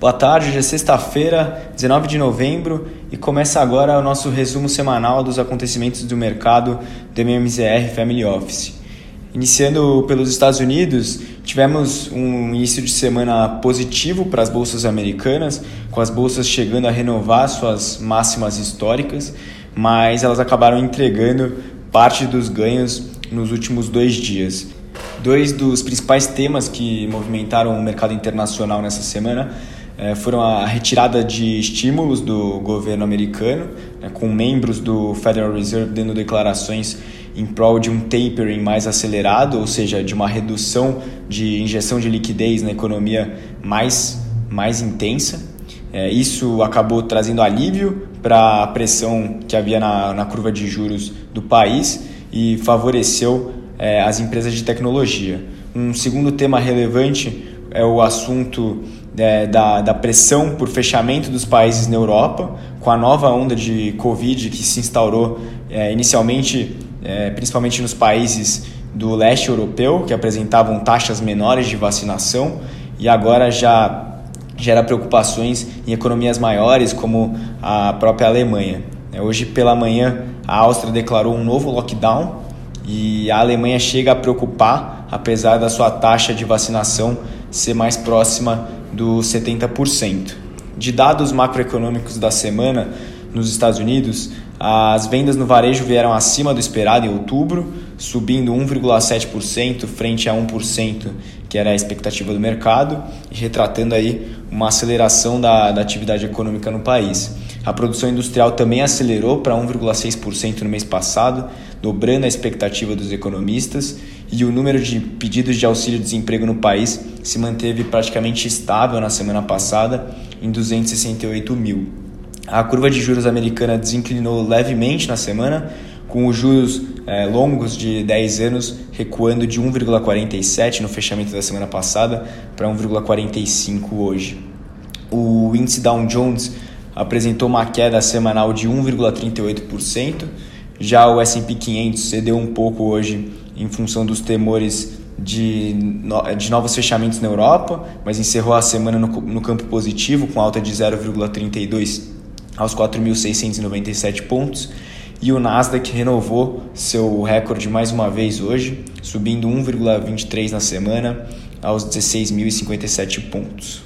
Boa tarde, hoje é sexta-feira, 19 de novembro, e começa agora o nosso resumo semanal dos acontecimentos do mercado do MMZR Family Office. Iniciando pelos Estados Unidos, tivemos um início de semana positivo para as bolsas americanas, com as bolsas chegando a renovar suas máximas históricas, mas elas acabaram entregando parte dos ganhos nos últimos dois dias. Dois dos principais temas que movimentaram o mercado internacional nessa semana é, foram a retirada de estímulos do governo americano, né, com membros do Federal Reserve dando declarações em prol de um tapering mais acelerado, ou seja, de uma redução de injeção de liquidez na economia mais, mais intensa. É, isso acabou trazendo alívio para a pressão que havia na, na curva de juros do país e favoreceu é, as empresas de tecnologia. Um segundo tema relevante é o assunto é, da, da pressão por fechamento dos países na Europa, com a nova onda de Covid que se instaurou é, inicialmente, é, principalmente nos países do leste europeu, que apresentavam taxas menores de vacinação, e agora já gera preocupações em economias maiores, como a própria Alemanha. É, hoje pela manhã, a Áustria declarou um novo lockdown e a Alemanha chega a preocupar, apesar da sua taxa de vacinação ser mais próxima dos 70%. De dados macroeconômicos da semana nos Estados Unidos, as vendas no varejo vieram acima do esperado em outubro, subindo 1,7% frente a 1% que era a expectativa do mercado, retratando aí uma aceleração da, da atividade econômica no país. A produção industrial também acelerou para 1,6% no mês passado, dobrando a expectativa dos economistas, e o número de pedidos de auxílio-desemprego no país se manteve praticamente estável na semana passada, em 268 mil. A curva de juros americana desinclinou levemente na semana, com os juros é, longos de 10 anos recuando de 1,47 no fechamento da semana passada para 1,45 hoje. O índice Dow Jones apresentou uma queda semanal de 1,38%, já o S&P 500 cedeu um pouco hoje em função dos temores de, de novos fechamentos na Europa, mas encerrou a semana no, no campo positivo, com alta de 0,32 aos 4.697 pontos. E o Nasdaq renovou seu recorde mais uma vez hoje, subindo 1,23 na semana aos 16.057 pontos.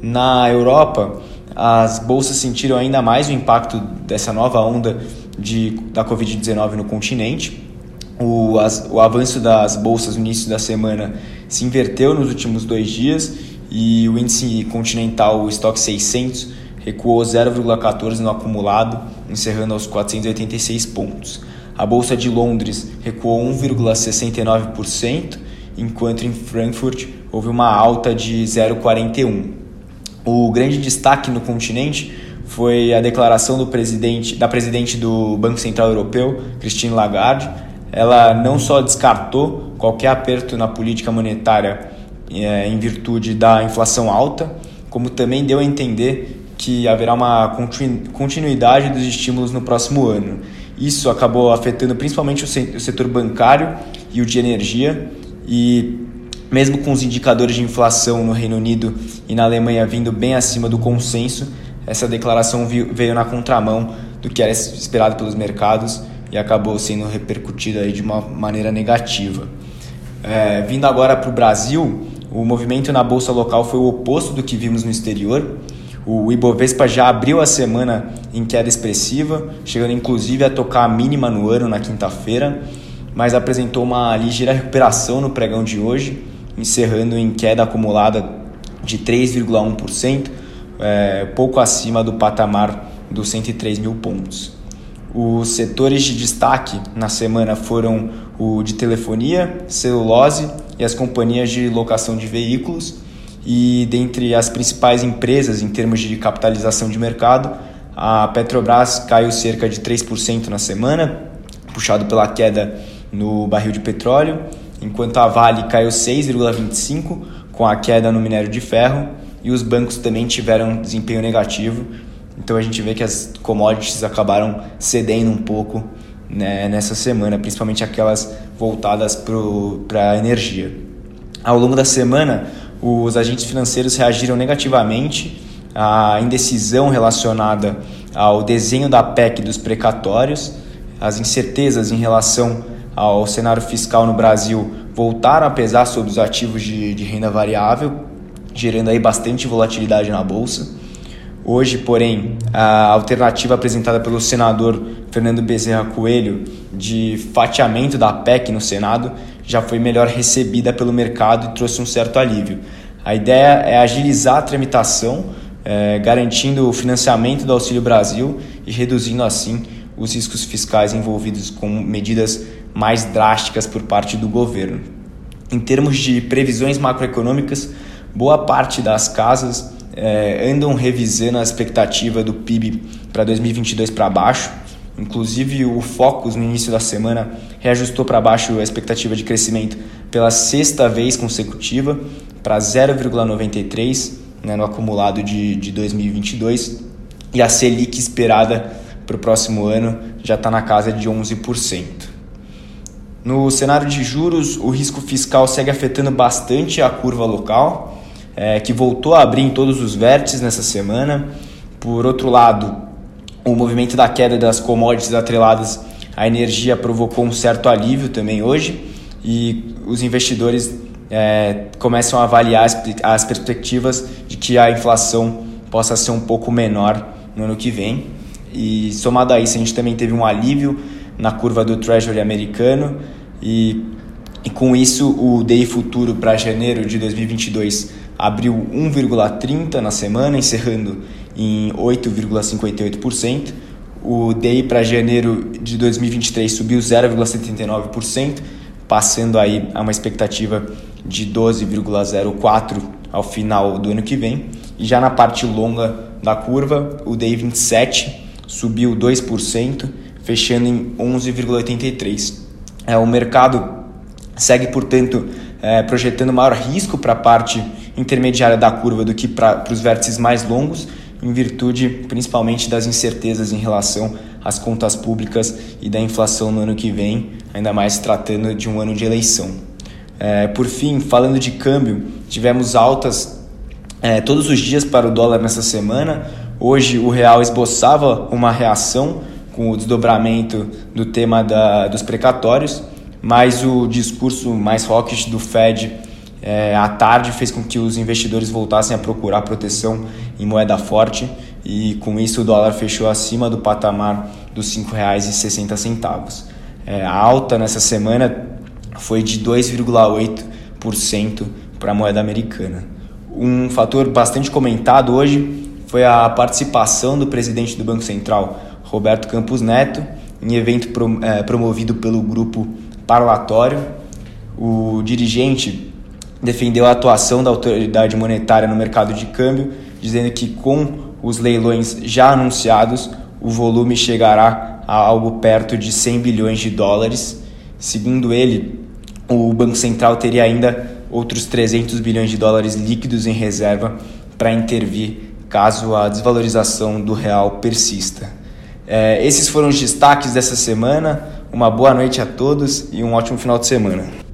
Na Europa, as bolsas sentiram ainda mais o impacto dessa nova onda de, da Covid-19 no continente. O, as, o avanço das bolsas no início da semana se inverteu nos últimos dois dias e o índice continental, o estoque 600, recuou 0,14 no acumulado, encerrando aos 486 pontos. A bolsa de Londres recuou 1,69%, enquanto em Frankfurt houve uma alta de 0,41. O grande destaque no continente foi a declaração do presidente, da presidente do Banco Central Europeu, Christine Lagarde. Ela não só descartou qualquer aperto na política monetária é, em virtude da inflação alta, como também deu a entender que haverá uma continuidade dos estímulos no próximo ano. Isso acabou afetando principalmente o setor bancário e o de energia, e mesmo com os indicadores de inflação no Reino Unido e na Alemanha vindo bem acima do consenso, essa declaração veio na contramão do que era esperado pelos mercados e acabou sendo repercutida aí de uma maneira negativa. É, vindo agora para o Brasil, o movimento na bolsa local foi o oposto do que vimos no exterior. O Ibovespa já abriu a semana em queda expressiva, chegando inclusive a tocar a mínima no ano na quinta-feira, mas apresentou uma ligeira recuperação no pregão de hoje, encerrando em queda acumulada de 3,1%, é, pouco acima do patamar dos 103 mil pontos. Os setores de destaque na semana foram o de telefonia, celulose e as companhias de locação de veículos. E dentre as principais empresas em termos de capitalização de mercado, a Petrobras caiu cerca de 3% na semana, puxado pela queda no barril de petróleo, enquanto a Vale caiu 6,25% com a queda no minério de ferro e os bancos também tiveram desempenho negativo. Então a gente vê que as commodities acabaram cedendo um pouco né, nessa semana, principalmente aquelas voltadas para a energia. Ao longo da semana, os agentes financeiros reagiram negativamente à indecisão relacionada ao desenho da PEC dos precatórios, as incertezas em relação ao cenário fiscal no Brasil voltaram a pesar sobre os ativos de, de renda variável, gerando aí bastante volatilidade na bolsa. Hoje, porém, a alternativa apresentada pelo senador Fernando Bezerra Coelho de fatiamento da PEC no Senado já foi melhor recebida pelo mercado e trouxe um certo alívio. A ideia é agilizar a tramitação, é, garantindo o financiamento do Auxílio Brasil e reduzindo assim os riscos fiscais envolvidos com medidas mais drásticas por parte do governo. Em termos de previsões macroeconômicas, boa parte das casas é, andam revisando a expectativa do PIB para 2022 para baixo. Inclusive, o Focus, no início da semana, reajustou para baixo a expectativa de crescimento pela sexta vez consecutiva, para 0,93 né, no acumulado de, de 2022. E a Selic esperada para o próximo ano já está na casa de 11%. No cenário de juros, o risco fiscal segue afetando bastante a curva local é, que voltou a abrir em todos os vértices nessa semana. Por outro lado, o movimento da queda das commodities atreladas à energia provocou um certo alívio também hoje e os investidores é, começam a avaliar as, as perspectivas de que a inflação possa ser um pouco menor no ano que vem. E somado a isso, a gente também teve um alívio na curva do Treasury americano e, e com isso o DI futuro para janeiro de 2022 abriu 1,30 na semana, encerrando em 8,58%. O DI para janeiro de 2023 subiu 0,79%, passando aí a uma expectativa de 12,04 ao final do ano que vem. E já na parte longa da curva, o DI 27 subiu 2%, fechando em 11,83. É, o mercado segue, portanto, é, projetando maior risco para a parte intermediária da curva do que para os vértices mais longos, em virtude principalmente das incertezas em relação às contas públicas e da inflação no ano que vem, ainda mais tratando de um ano de eleição. É, por fim, falando de câmbio, tivemos altas é, todos os dias para o dólar nessa semana. Hoje o real esboçava uma reação com o desdobramento do tema da, dos precatórios, mas o discurso mais hawkish do Fed é, à tarde fez com que os investidores voltassem a procurar proteção em moeda forte e com isso o dólar fechou acima do patamar dos R$ 5,60. É, a alta nessa semana foi de 2,8% para a moeda americana. Um fator bastante comentado hoje foi a participação do presidente do Banco Central, Roberto Campos Neto, em evento é, promovido pelo grupo parlatório. O dirigente defendeu a atuação da autoridade monetária no mercado de câmbio, dizendo que com os leilões já anunciados, o volume chegará a algo perto de 100 bilhões de dólares. Segundo ele, o Banco Central teria ainda outros 300 bilhões de dólares líquidos em reserva para intervir caso a desvalorização do real persista. É, esses foram os destaques dessa semana. Uma boa noite a todos e um ótimo final de semana.